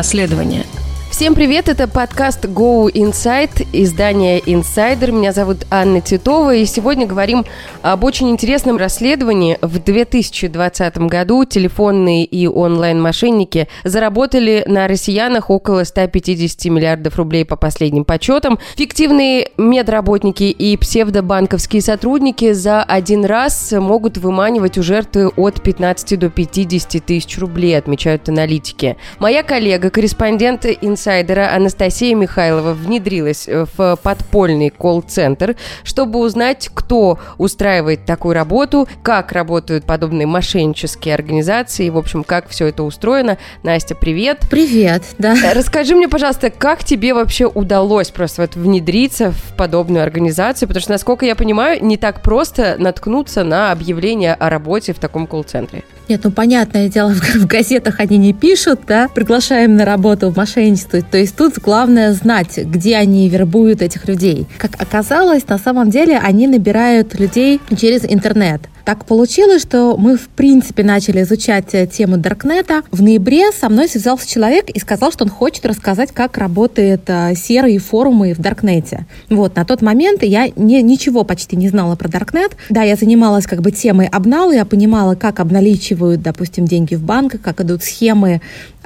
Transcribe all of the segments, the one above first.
расследования – Всем привет, это подкаст Go Inside, издание Insider. Меня зовут Анна Титова, и сегодня говорим об очень интересном расследовании. В 2020 году телефонные и онлайн-мошенники заработали на россиянах около 150 миллиардов рублей по последним подсчетам. Фиктивные медработники и псевдобанковские сотрудники за один раз могут выманивать у жертвы от 15 до 50 тысяч рублей, отмечают аналитики. Моя коллега, корреспондент Insider инсайдера Анастасия Михайлова внедрилась э, в подпольный колл-центр, чтобы узнать, кто устраивает такую работу, как работают подобные мошеннические организации, в общем, как все это устроено. Настя, привет. Привет, да. Э, расскажи мне, пожалуйста, как тебе вообще удалось просто вот внедриться в подобную организацию, потому что, насколько я понимаю, не так просто наткнуться на объявление о работе в таком колл-центре. Нет, ну понятное дело, в газетах они не пишут, да, приглашаем на работу в мошенничество. То есть тут главное знать, где они вербуют этих людей. Как оказалось, на самом деле они набирают людей через интернет. Так получилось, что мы, в принципе, начали изучать э, тему Даркнета. В ноябре со мной связался человек и сказал, что он хочет рассказать, как работают э, серые форумы в Даркнете. Вот, на тот момент я не, ничего почти не знала про Даркнет. Да, я занималась как бы темой обнала, я понимала, как обналичивают, допустим, деньги в банках, как идут схемы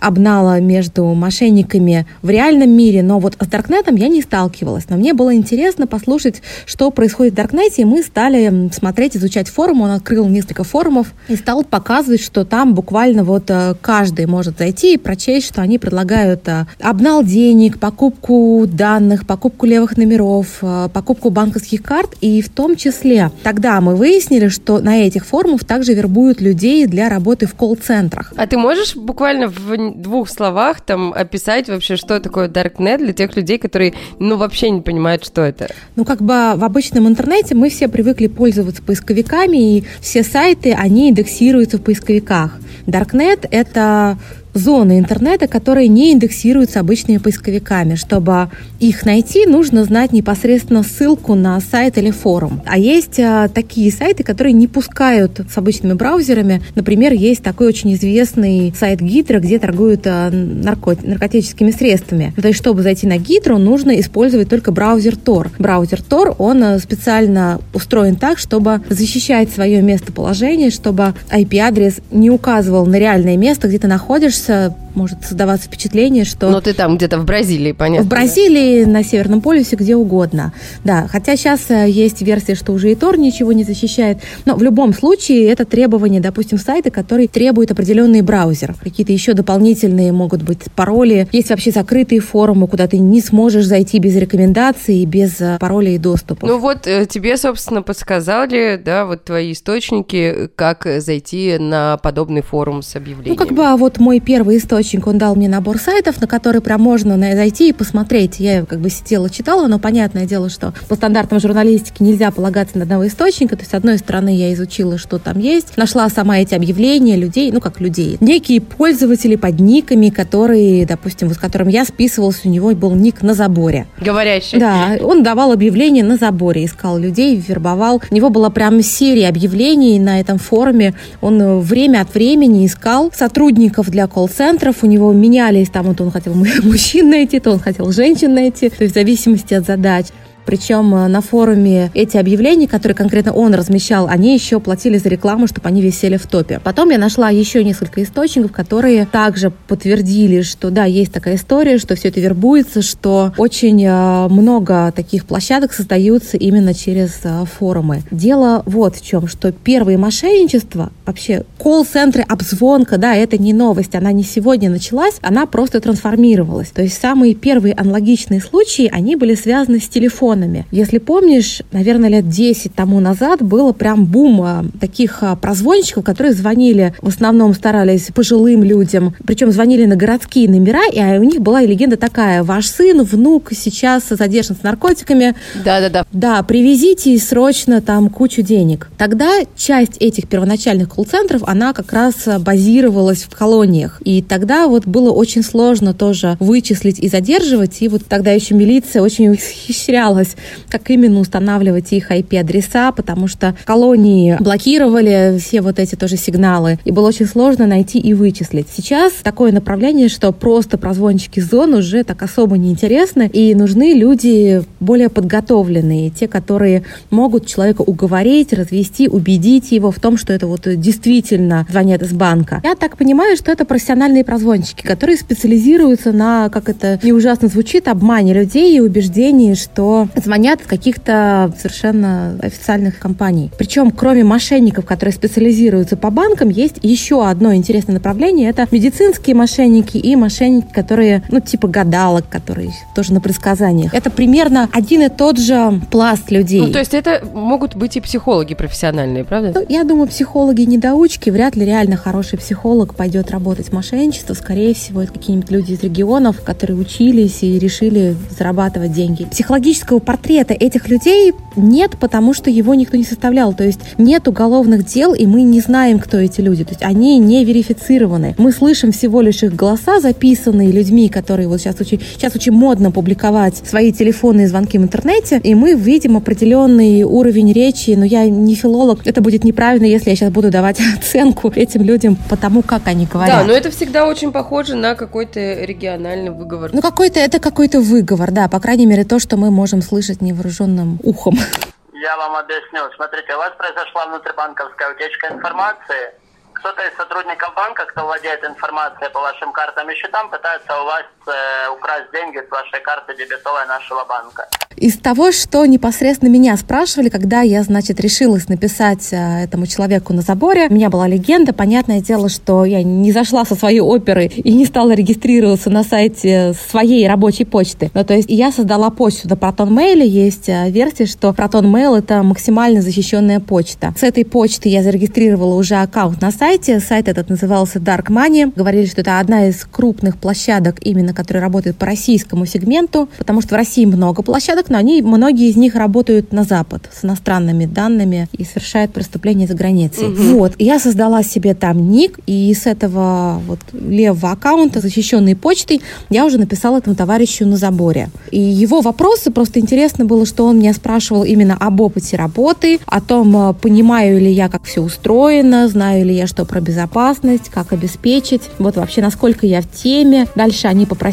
обнала между мошенниками в реальном мире, но вот с Даркнетом я не сталкивалась. Но мне было интересно послушать, что происходит в Даркнете, и мы стали смотреть, изучать форум. Он открыл несколько форумов и стал показывать, что там буквально вот э, каждый может зайти и прочесть, что они предлагают э, обнал денег, покупку данных, покупку левых номеров, э, покупку банковских карт, и в том числе тогда мы выяснили, что на этих форумах также вербуют людей для работы в колл-центрах. А ты можешь буквально в двух словах там описать вообще, что такое Darknet для тех людей, которые, ну, вообще не понимают, что это? Ну, как бы в обычном интернете мы все привыкли пользоваться поисковиками, и все сайты, они индексируются в поисковиках. Darknet — это зоны интернета, которые не индексируются обычными поисковиками. Чтобы их найти, нужно знать непосредственно ссылку на сайт или форум. А есть а, такие сайты, которые не пускают с обычными браузерами. Например, есть такой очень известный сайт Гидро, где торгуют а, нарко наркотическими средствами. То есть, чтобы зайти на Гидро, нужно использовать только браузер Tor. Браузер Tor, он а, специально устроен так, чтобы защищать свое местоположение, чтобы IP-адрес не указывал на реальное место, где ты находишься, să может создаваться впечатление, что... Но ты там где-то в Бразилии, понятно. В Бразилии, да? на Северном полюсе, где угодно. Да, хотя сейчас э, есть версия, что уже и Тор ничего не защищает. Но в любом случае это требование, допустим, сайта, который требует определенный браузер. Какие-то еще дополнительные могут быть пароли. Есть вообще закрытые форумы, куда ты не сможешь зайти без рекомендаций, без э, паролей и доступа. Ну вот э, тебе, собственно, подсказали, да, вот твои источники, как зайти на подобный форум с объявлением. Ну как бы а вот мой первый источник источник, он дал мне набор сайтов, на которые прям можно зайти и посмотреть. Я как бы сидела, читала, но понятное дело, что по стандартам журналистики нельзя полагаться на одного источника. То есть, с одной стороны, я изучила, что там есть, нашла сама эти объявления людей, ну как людей, некие пользователи под никами, которые, допустим, вот с которым я списывалась, у него был ник на заборе. Говорящий. Да, он давал объявления на заборе, искал людей, вербовал. У него была прям серия объявлений на этом форуме. Он время от времени искал сотрудников для колл-центров, у него менялись, там вот он хотел мужчин найти, то он хотел женщин найти, то есть в зависимости от задач. Причем э, на форуме эти объявления, которые конкретно он размещал, они еще платили за рекламу, чтобы они висели в топе. Потом я нашла еще несколько источников, которые также подтвердили, что да, есть такая история, что все это вербуется, что очень э, много таких площадок создаются именно через э, форумы. Дело вот в чем, что первые мошенничества, вообще колл-центры, обзвонка, да, это не новость, она не сегодня началась, она просто трансформировалась. То есть самые первые аналогичные случаи, они были связаны с телефоном телефонами. Если помнишь, наверное, лет 10 тому назад было прям бум а, таких а, прозвонщиков, которые звонили, в основном старались пожилым людям, причем звонили на городские номера, и а, у них была легенда такая, ваш сын, внук сейчас задержан с наркотиками. Да-да-да. Да, привезите срочно там кучу денег. Тогда часть этих первоначальных колл-центров, она как раз базировалась в колониях. И тогда вот было очень сложно тоже вычислить и задерживать, и вот тогда еще милиция очень ухищрялась изучалось, как именно устанавливать их IP-адреса, потому что колонии блокировали все вот эти тоже сигналы, и было очень сложно найти и вычислить. Сейчас такое направление, что просто прозвончики зон уже так особо не интересны, и нужны люди более подготовленные, те, которые могут человека уговорить, развести, убедить его в том, что это вот действительно звонят из банка. Я так понимаю, что это профессиональные прозвончики, которые специализируются на, как это не ужасно звучит, обмане людей и убеждении, что звонят в каких-то совершенно официальных компаний. Причем, кроме мошенников, которые специализируются по банкам, есть еще одно интересное направление. Это медицинские мошенники и мошенники, которые, ну, типа гадалок, которые тоже на предсказаниях. Это примерно один и тот же пласт людей. Ну, то есть это могут быть и психологи профессиональные, правда? Ну, я думаю, психологи недоучки. Вряд ли реально хороший психолог пойдет работать в мошенничество. Скорее всего, это какие-нибудь люди из регионов, которые учились и решили зарабатывать деньги. Психологического портрета этих людей нет, потому что его никто не составлял. То есть нет уголовных дел, и мы не знаем, кто эти люди. То есть они не верифицированы. Мы слышим всего лишь их голоса, записанные людьми, которые вот сейчас очень, сейчас очень модно публиковать свои телефонные звонки в интернете, и мы видим определенный уровень речи. Но я не филолог, это будет неправильно, если я сейчас буду давать оценку этим людям по тому, как они говорят. Да, но это всегда очень похоже на какой-то региональный выговор. Ну какой-то это какой-то выговор, да, по крайней мере то, что мы можем слышать невооруженным ухом. Я вам объясню. Смотрите, у вас произошла внутрибанковская утечка информации кто-то из сотрудников банка, кто владеет информацией по вашим картам и счетам, пытается у вас э, украсть деньги с вашей карты дебетовой нашего банка. Из того, что непосредственно меня спрашивали, когда я, значит, решилась написать э, этому человеку на заборе, у меня была легенда. Понятное дело, что я не зашла со своей оперы и не стала регистрироваться на сайте своей рабочей почты. Ну, то есть я создала почту на Proton Mail. Есть э, версия, что Proton Mail — это максимально защищенная почта. С этой почты я зарегистрировала уже аккаунт на сайте. Сайт этот назывался Dark Money. Говорили, что это одна из крупных площадок, именно которые работают по российскому сегменту, потому что в России много площадок, но они, многие из них работают на Запад с иностранными данными и совершают преступления за границей. Угу. Вот. Я создала себе там ник, и с этого вот левого аккаунта, защищенной почтой, я уже написала этому товарищу на заборе. И его вопросы, просто интересно было, что он меня спрашивал именно об опыте работы, о том, э, понимаю ли я, как все устроено, знаю ли я, что про безопасность, как обеспечить, вот вообще насколько я в теме. Дальше они попросили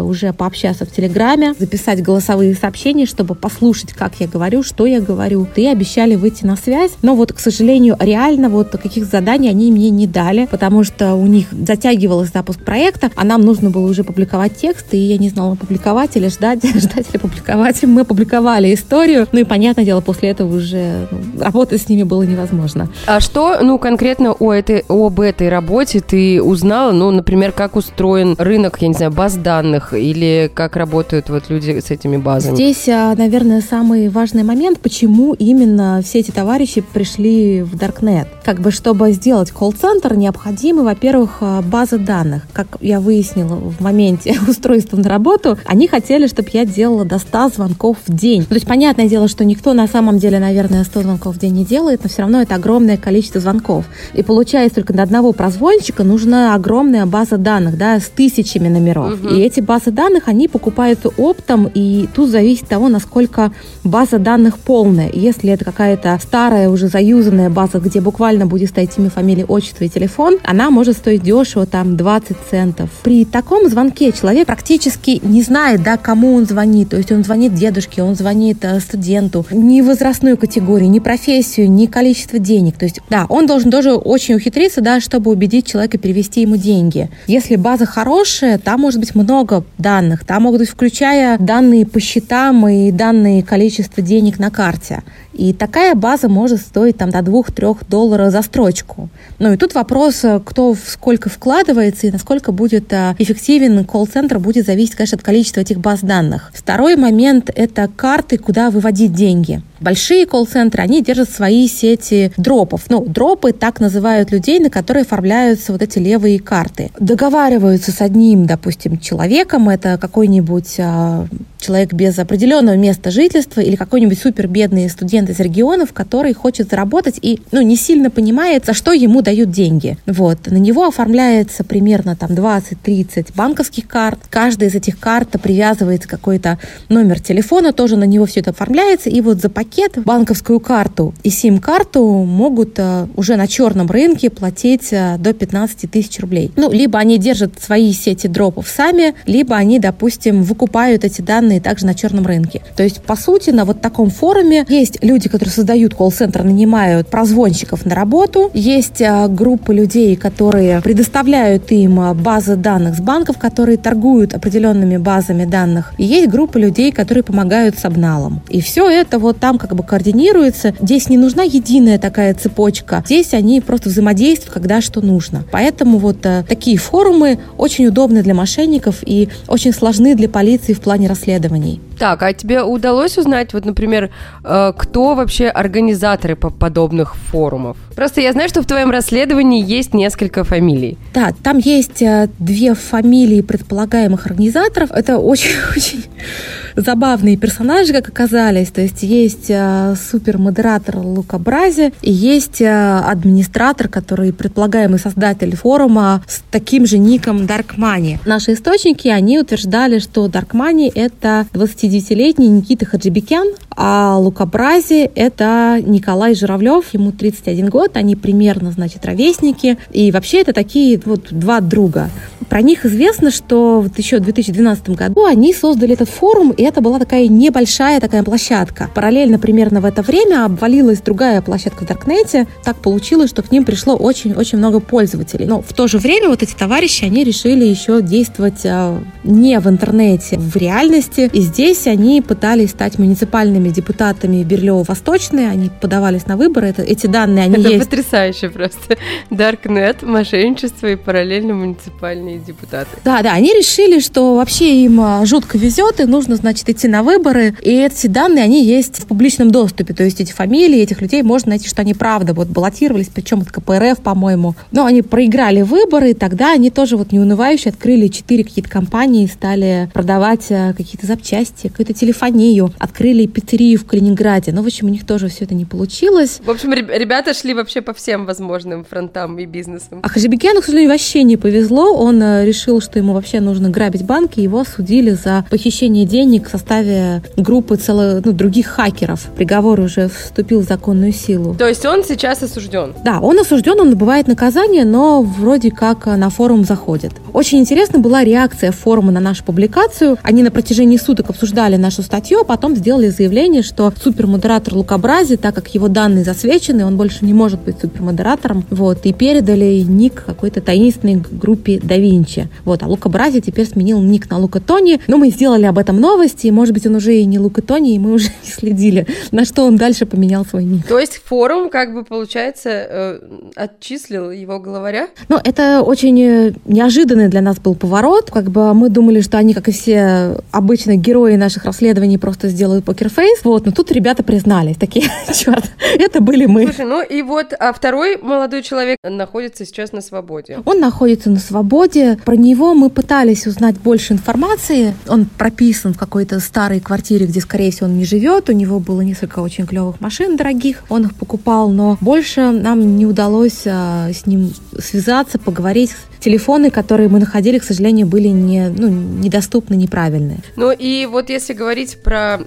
уже пообщаться в Телеграме, записать голосовые сообщения, чтобы послушать, как я говорю, что я говорю. И обещали выйти на связь. Но вот, к сожалению, реально вот каких заданий они мне не дали, потому что у них затягивалось запуск проекта, а нам нужно было уже публиковать текст, и я не знала, публиковать или ждать, ждать или публиковать. Мы публиковали историю, ну и, понятное дело, после этого уже ну, работать с ними было невозможно. А что, ну, конкретно у этой, об этой работе ты узнала, ну, например, как устроен рынок, я не знаю, баз данных или как работают вот люди с этими базами? Здесь, а, наверное, самый важный момент, почему именно все эти товарищи пришли в Darknet. Как бы, чтобы сделать колл-центр, необходимы, во-первых, а, база данных. Как я выяснила в моменте устройства на работу, они хотели, чтобы я делала до 100 звонков в день. То есть, понятное дело, что никто на самом деле, наверное, 100 звонков в день не делает, но все равно это огромное количество звонков. И получается только на одного прозвонщика нужна огромная база данных, да, с тысячами номеров. Угу. И эти базы данных, они покупаются оптом, и тут зависит того, насколько база данных полная. Если это какая-то старая, уже заюзанная база, где буквально будет стоять имя, фамилия, отчество и телефон, она может стоить дешево, там, 20 центов. При таком звонке человек практически не знает, да, кому он звонит. То есть он звонит дедушке, он звонит э, студенту. Ни возрастную категорию, ни профессию, ни количество денег. То есть, да, он должен тоже очень ухитриться, да, чтобы убедить человека перевести ему деньги. Если база хорошая, там может быть много данных. Там могут быть, включая данные по счетам и данные количество денег на карте. И такая база может стоить там до 2-3 долларов за строчку. Ну и тут вопрос, кто сколько вкладывается и насколько будет а, эффективен колл-центр, будет зависеть, конечно, от количества этих баз данных. Второй момент – это карты, куда выводить деньги. Большие колл-центры, они держат свои сети дропов. Ну, дропы так называют людей, на которые оформляются вот эти левые карты. Договариваются с одним, допустим, человеком, это какой-нибудь а, человек без определенного места жительства или какой-нибудь супербедный студент студент из регионов, который хочет заработать и ну, не сильно понимает, за что ему дают деньги. Вот. На него оформляется примерно там 20-30 банковских карт. Каждая из этих карт привязывается какой-то номер телефона, тоже на него все это оформляется. И вот за пакет банковскую карту и сим-карту могут э, уже на черном рынке платить э, до 15 тысяч рублей. Ну, либо они держат свои сети дропов сами, либо они, допустим, выкупают эти данные также на черном рынке. То есть, по сути, на вот таком форуме есть люди, которые создают колл-центр, нанимают прозвонщиков на работу, есть э, группы людей, которые предоставляют им базы данных с банков, которые торгуют определенными базами данных, и есть группа людей, которые помогают с обналом. И все это вот там как бы координируется. Здесь не нужна единая такая цепочка. Здесь они просто взаимодействуют, когда что нужно. Поэтому вот э, такие форумы очень удобны для мошенников и очень сложны для полиции в плане расследований. Так, а тебе удалось узнать, вот, например, э, кто вообще организаторы по подобных форумов? Просто я знаю, что в твоем расследовании есть несколько фамилий. Да, там есть э, две фамилии предполагаемых организаторов. Это очень-очень забавные персонажи, как оказались. То есть есть э, супермодератор Лука Брази и есть администратор, который предполагаемый создатель форума с таким же ником Dark Money. Наши источники, они утверждали, что Dark Money — это 20 59-летний Никита Хаджибекян, а Лукобрази – это Николай Журавлев, ему 31 год, они примерно, значит, ровесники. И вообще это такие вот два друга. Про них известно, что вот еще в 2012 году они создали этот форум, и это была такая небольшая такая площадка. Параллельно примерно в это время обвалилась другая площадка в Даркнете. Так получилось, что к ним пришло очень-очень много пользователей. Но в то же время вот эти товарищи, они решили еще действовать а, не в интернете, в реальности. И здесь они пытались стать муниципальными депутатами Берлево-Восточной. Они подавались на выборы. Это, эти данные, они это есть. потрясающе просто. Даркнет, мошенничество и параллельно муниципальные депутаты. Да, да, они решили, что вообще им а, жутко везет, и нужно, значит, идти на выборы. И эти данные, они есть в публичном доступе. То есть эти фамилии этих людей можно найти, что они правда вот баллотировались, причем от КПРФ, по-моему. Но они проиграли выборы, и тогда они тоже вот неунывающе открыли четыре какие-то компании, стали продавать а, какие-то запчасти, какую-то телефонию, открыли пиццерию в Калининграде. Но, в общем, у них тоже все это не получилось. В общем, ребята шли вообще по всем возможным фронтам и бизнесам. А Хажибекяну, к сожалению, вообще не повезло. Он решил, что ему вообще нужно грабить банки, его судили за похищение денег в составе группы целых ну, других хакеров. Приговор уже вступил в законную силу. То есть он сейчас осужден? Да, он осужден, он набывает наказание, но вроде как на форум заходит. Очень интересна была реакция форума на нашу публикацию. Они на протяжении суток обсуждали нашу статью, а потом сделали заявление, что супермодератор Лукабрази, так как его данные засвечены, он больше не может быть супермодератором, вот, и передали ник какой-то таинственной группе да Винчи. Вот, а Лука Брази теперь сменил ник на Лука Тони, но мы сделали об этом новости, и, может быть, он уже и не Лука Тони, и мы уже не следили, на что он дальше поменял свой ник. То есть форум, как бы, получается, э, отчислил его главаря? Ну, это очень э, неожиданный для нас был поворот. Как бы мы думали, что они, как и все обычные герои наших расследований, просто сделают покерфейс. Вот, но тут ребята признались, такие, черт, это были мы. Слушай, ну и вот, а второй молодой человек находится сейчас на свободе. Он находится на свободе. Про него мы пытались узнать больше информации. Он прописан в какой-то старой квартире, где, скорее всего, он не живет. У него было несколько очень клевых машин дорогих. Он их покупал, но больше нам не удалось а, с ним связаться, поговорить. Телефоны, которые мы находили, к сожалению, были не, ну, недоступны, неправильные. Ну и вот если говорить про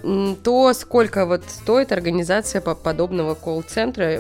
то, сколько вот стоит организация подобного колл-центра,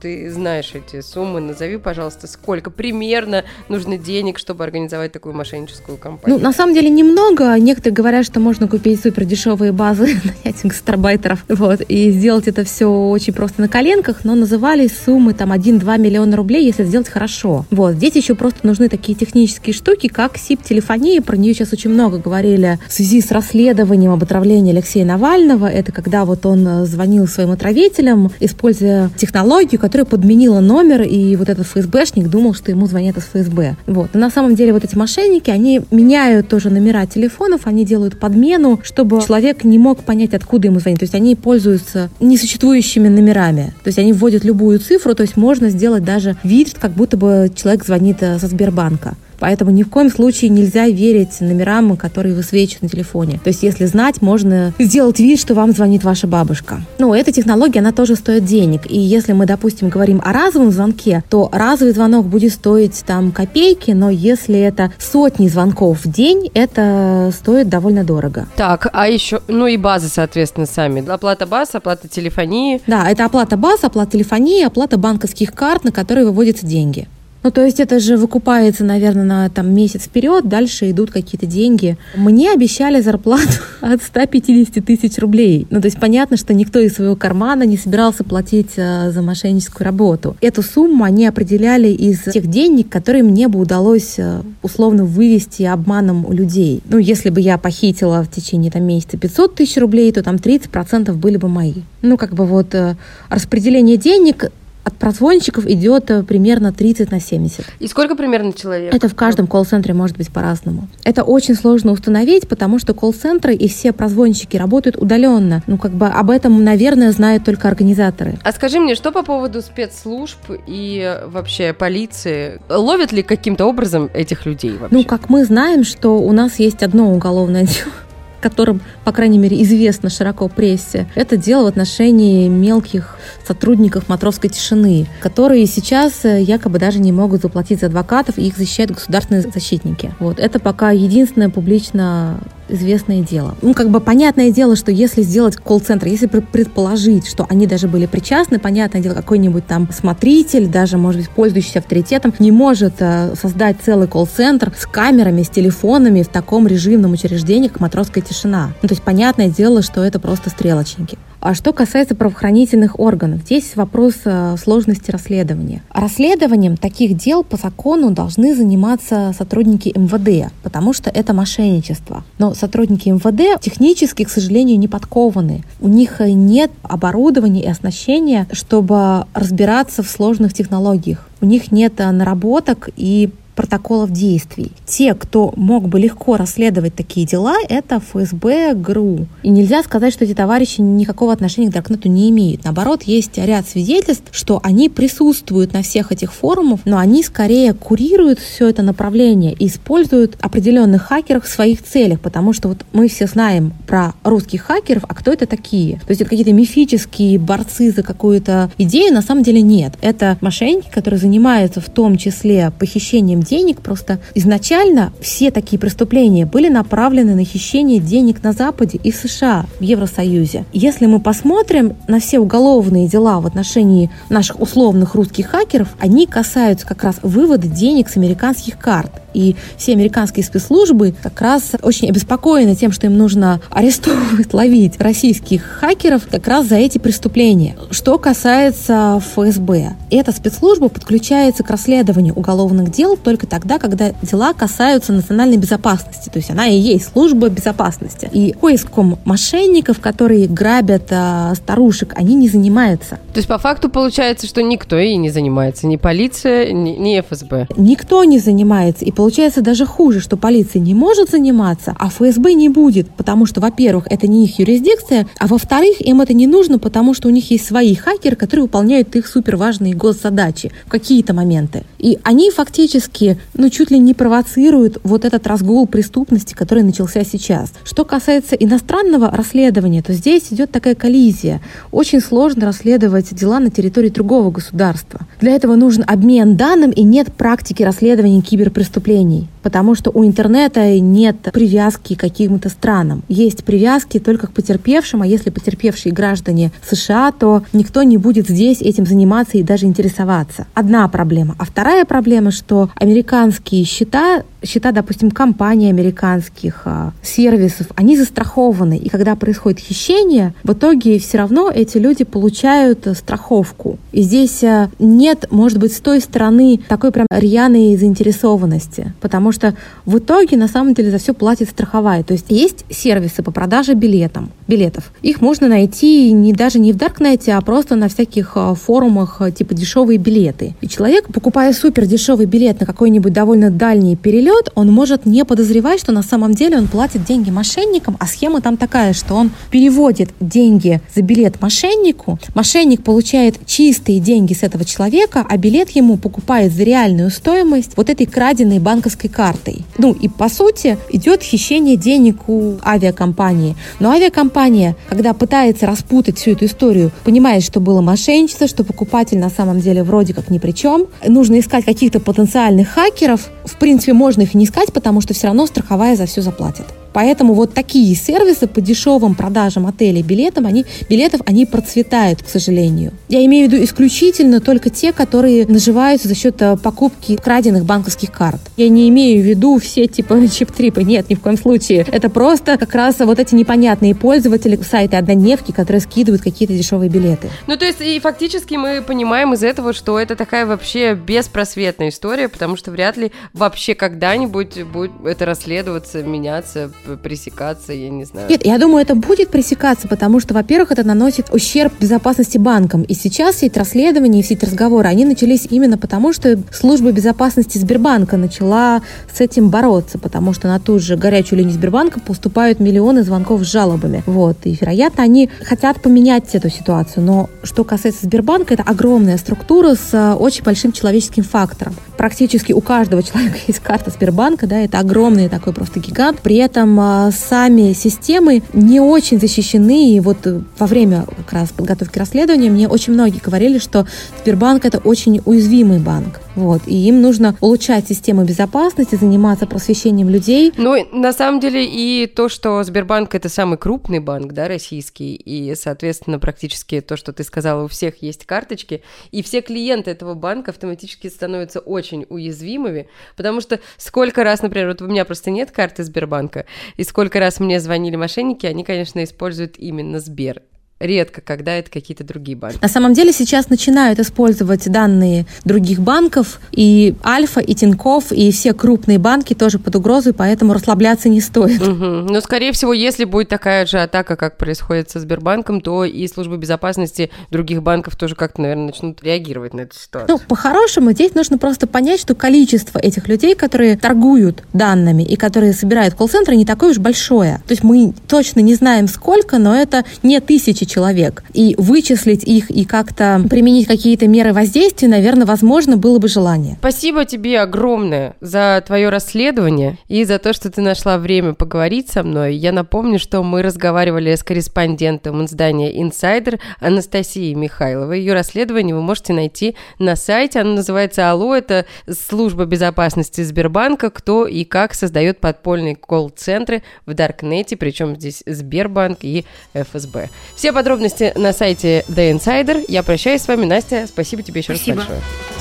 ты знаешь эти суммы, назови, пожалуйста, сколько примерно нужно денег, чтобы организовать такую мошенническую компанию? Ну, на самом деле немного. Некоторые говорят, что можно купить супер дешевые базы на этих гастарбайтеров, вот, и сделать это все очень просто на коленках, но назывались суммы там 1-2 миллиона рублей, если сделать хорошо. Вот, здесь еще просто нужны такие технические штуки, как СИП-телефония, про нее сейчас очень много говорили в связи с расследованием об отравлении Алексея Навального. Это когда вот он э, звонил своим отравителям, используя технологию, которая подменила номер, и вот этот ФСБшник думал, что ему звонят из ФСБ. Вот. И на самом деле вот эти мошенники, они меняют тоже номера телефонов, они делают подмену, чтобы человек не мог понять, откуда ему звонить. То есть они пользуются несуществующими номерами. То есть они вводят любую цифру, то есть можно сделать даже вид, как будто бы человек звонит э, со Сбербанка. Поэтому ни в коем случае нельзя верить номерам, которые высвечивают на телефоне. То есть, если знать, можно сделать вид, что вам звонит ваша бабушка. Ну, эта технология, она тоже стоит денег. И если мы, допустим, говорим о разовом звонке, то разовый звонок будет стоить там копейки, но если это сотни звонков в день, это стоит довольно дорого. Так, а еще, ну и базы, соответственно, сами. Оплата баз, оплата телефонии. Да, это оплата баз, оплата телефонии, оплата банковских карт, на которые выводятся деньги. Ну, то есть это же выкупается, наверное, на там, месяц вперед, дальше идут какие-то деньги. Мне обещали зарплату от 150 тысяч рублей. Ну, то есть понятно, что никто из своего кармана не собирался платить э, за мошенническую работу. Эту сумму они определяли из тех денег, которые мне бы удалось э, условно вывести обманом у людей. Ну, если бы я похитила в течение там, месяца 500 тысяч рублей, то там 30% были бы мои. Ну, как бы вот э, распределение денег от прозвонщиков идет э, примерно 30 на 70. И сколько примерно человек? Это в каждом колл-центре может быть по-разному. Это очень сложно установить, потому что колл-центры и все прозвонщики работают удаленно. Ну, как бы об этом, наверное, знают только организаторы. А скажи мне, что по поводу спецслужб и вообще полиции? Ловят ли каким-то образом этих людей вообще? Ну, как мы знаем, что у нас есть одно уголовное дело которым, по крайней мере, известно широко прессе, это дело в отношении мелких сотрудников матросской тишины, которые сейчас э, якобы даже не могут заплатить за адвокатов, и их защищают государственные защитники. Вот. Это пока единственное публично известное дело. Ну, как бы понятное дело, что если сделать колл-центр, если предположить, что они даже были причастны, понятное дело, какой-нибудь там смотритель, даже, может быть, пользующийся авторитетом, не может э, создать целый колл-центр с камерами, с телефонами в таком режимном учреждении, как матросская тишина. Ну, то есть понятное дело, что это просто стрелочники. А что касается правоохранительных органов, здесь вопрос э, сложности расследования. Расследованием таких дел по закону должны заниматься сотрудники МВД, потому что это мошенничество. Но сотрудники МВД технически, к сожалению, не подкованы. У них нет оборудования и оснащения, чтобы разбираться в сложных технологиях. У них нет наработок и протоколов действий. Те, кто мог бы легко расследовать такие дела, это ФСБ, ГРУ. И нельзя сказать, что эти товарищи никакого отношения к Даркнету не имеют. Наоборот, есть ряд свидетельств, что они присутствуют на всех этих форумах, но они скорее курируют все это направление и используют определенных хакеров в своих целях, потому что вот мы все знаем про русских хакеров, а кто это такие? То есть это какие-то мифические борцы за какую-то идею, на самом деле нет. Это мошенники, которые занимаются в том числе похищением денег. Просто изначально все такие преступления были направлены на хищение денег на Западе и в США, в Евросоюзе. Если мы посмотрим на все уголовные дела в отношении наших условных русских хакеров, они касаются как раз вывода денег с американских карт. И все американские спецслужбы как раз очень обеспокоены тем, что им нужно арестовывать, ловить российских хакеров как раз за эти преступления. Что касается ФСБ, эта спецслужба подключается к расследованию уголовных дел только тогда, когда дела касаются национальной безопасности. То есть она и есть служба безопасности. И поиском мошенников, которые грабят а, старушек, они не занимаются. То есть по факту получается, что никто и не занимается. Ни полиция, ни, ни ФСБ. Никто не занимается. И получается даже хуже, что полиция не может заниматься, а ФСБ не будет, потому что, во-первых, это не их юрисдикция, а во-вторых, им это не нужно, потому что у них есть свои хакеры, которые выполняют их суперважные госзадачи в какие-то моменты. И они фактически, ну, чуть ли не провоцируют вот этот разгул преступности, который начался сейчас. Что касается иностранного расследования, то здесь идет такая коллизия. Очень сложно расследовать дела на территории другого государства. Для этого нужен обмен данным и нет практики расследования киберпреступлений преступлений, потому что у интернета нет привязки к каким-то странам. Есть привязки только к потерпевшим, а если потерпевшие граждане США, то никто не будет здесь этим заниматься и даже интересоваться. Одна проблема. А вторая проблема, что американские счета счета, допустим, компаний американских, а, сервисов, они застрахованы. И когда происходит хищение, в итоге все равно эти люди получают э, страховку. И здесь э, нет, может быть, с той стороны такой прям рьяной заинтересованности. Потому что что в итоге на самом деле за все платит страховая. То есть есть сервисы по продаже билетам, билетов. Их можно найти не даже не в Даркнете, а просто на всяких а, форумах а, типа дешевые билеты. И человек, покупая супер дешевый билет на какой-нибудь довольно дальний перелет, он может не подозревать, что на самом деле он платит деньги мошенникам, а схема там такая, что он переводит деньги за билет мошеннику, мошенник получает чистые деньги с этого человека, а билет ему покупает за реальную стоимость вот этой краденой банковской картой. Ну и по сути идет хищение денег у авиакомпании. Но авиакомпания, когда пытается распутать всю эту историю, понимает, что было мошенничество, что покупатель на самом деле вроде как ни при чем. Нужно искать каких-то потенциальных хакеров. В принципе, можно их не искать, потому что все равно страховая за все заплатит. Поэтому вот такие сервисы по дешевым продажам отелей билетам, они, билетов, они процветают, к сожалению. Я имею в виду исключительно только те, которые наживаются за счет э, покупки краденных банковских карт. Я не имею в виду все типа чип-трипы, нет, ни в коем случае. Это просто как раз вот эти непонятные пользователи сайта однодневки, которые скидывают какие-то дешевые билеты. Ну, то есть, и фактически мы понимаем из этого, что это такая вообще беспросветная история, потому что вряд ли вообще когда-нибудь будет это расследоваться, меняться, пресекаться, я не знаю. Нет, я думаю, это будет пресекаться, потому что, во-первых, это наносит ущерб безопасности банкам. И сейчас все эти расследования, все эти разговоры, они начались именно потому, что служба безопасности Сбербанка начала с этим бороться, потому что на ту же горячую линию Сбербанка поступают миллионы звонков с жалобами. Вот. И, вероятно, они хотят поменять эту ситуацию. Но что касается Сбербанка, это огромная структура с э, очень большим человеческим фактором. Практически у каждого человека есть карта Сбербанка, да, это огромный такой просто гигант. При этом а, сами системы не очень защищены. И вот э, во время как раз подготовки расследования мне очень многие говорили, что Сбербанк это очень уязвимый банк. Вот, и им нужно улучшать систему безопасности, заниматься просвещением людей. Ну, на самом деле, и то, что Сбербанк это самый крупный банк, да, российский, и, соответственно, практически то, что ты сказала, у всех есть карточки, и все клиенты этого банка автоматически становятся очень уязвимыми, потому что сколько раз, например, вот у меня просто нет карты Сбербанка, и сколько раз мне звонили мошенники, они, конечно, используют именно Сбер редко, когда это какие-то другие банки. На самом деле сейчас начинают использовать данные других банков, и Альфа, и Тиньков, и все крупные банки тоже под угрозой, поэтому расслабляться не стоит. Угу. Но, скорее всего, если будет такая же атака, как происходит со Сбербанком, то и службы безопасности других банков тоже как-то, наверное, начнут реагировать на эту ситуацию. Ну, по-хорошему, здесь нужно просто понять, что количество этих людей, которые торгуют данными и которые собирают колл-центры, не такое уж большое. То есть мы точно не знаем сколько, но это не тысячи человек. И вычислить их и как-то применить какие-то меры воздействия, наверное, возможно, было бы желание. Спасибо тебе огромное за твое расследование и за то, что ты нашла время поговорить со мной. Я напомню, что мы разговаривали с корреспондентом издания Insider Анастасией Михайловой. Ее расследование вы можете найти на сайте. Оно называется «Алло». Это служба безопасности Сбербанка, кто и как создает подпольные колл-центры в Даркнете, причем здесь Сбербанк и ФСБ. Все подробности на сайте The Insider. Я прощаюсь с вами, Настя. Спасибо тебе еще Спасибо. раз большое.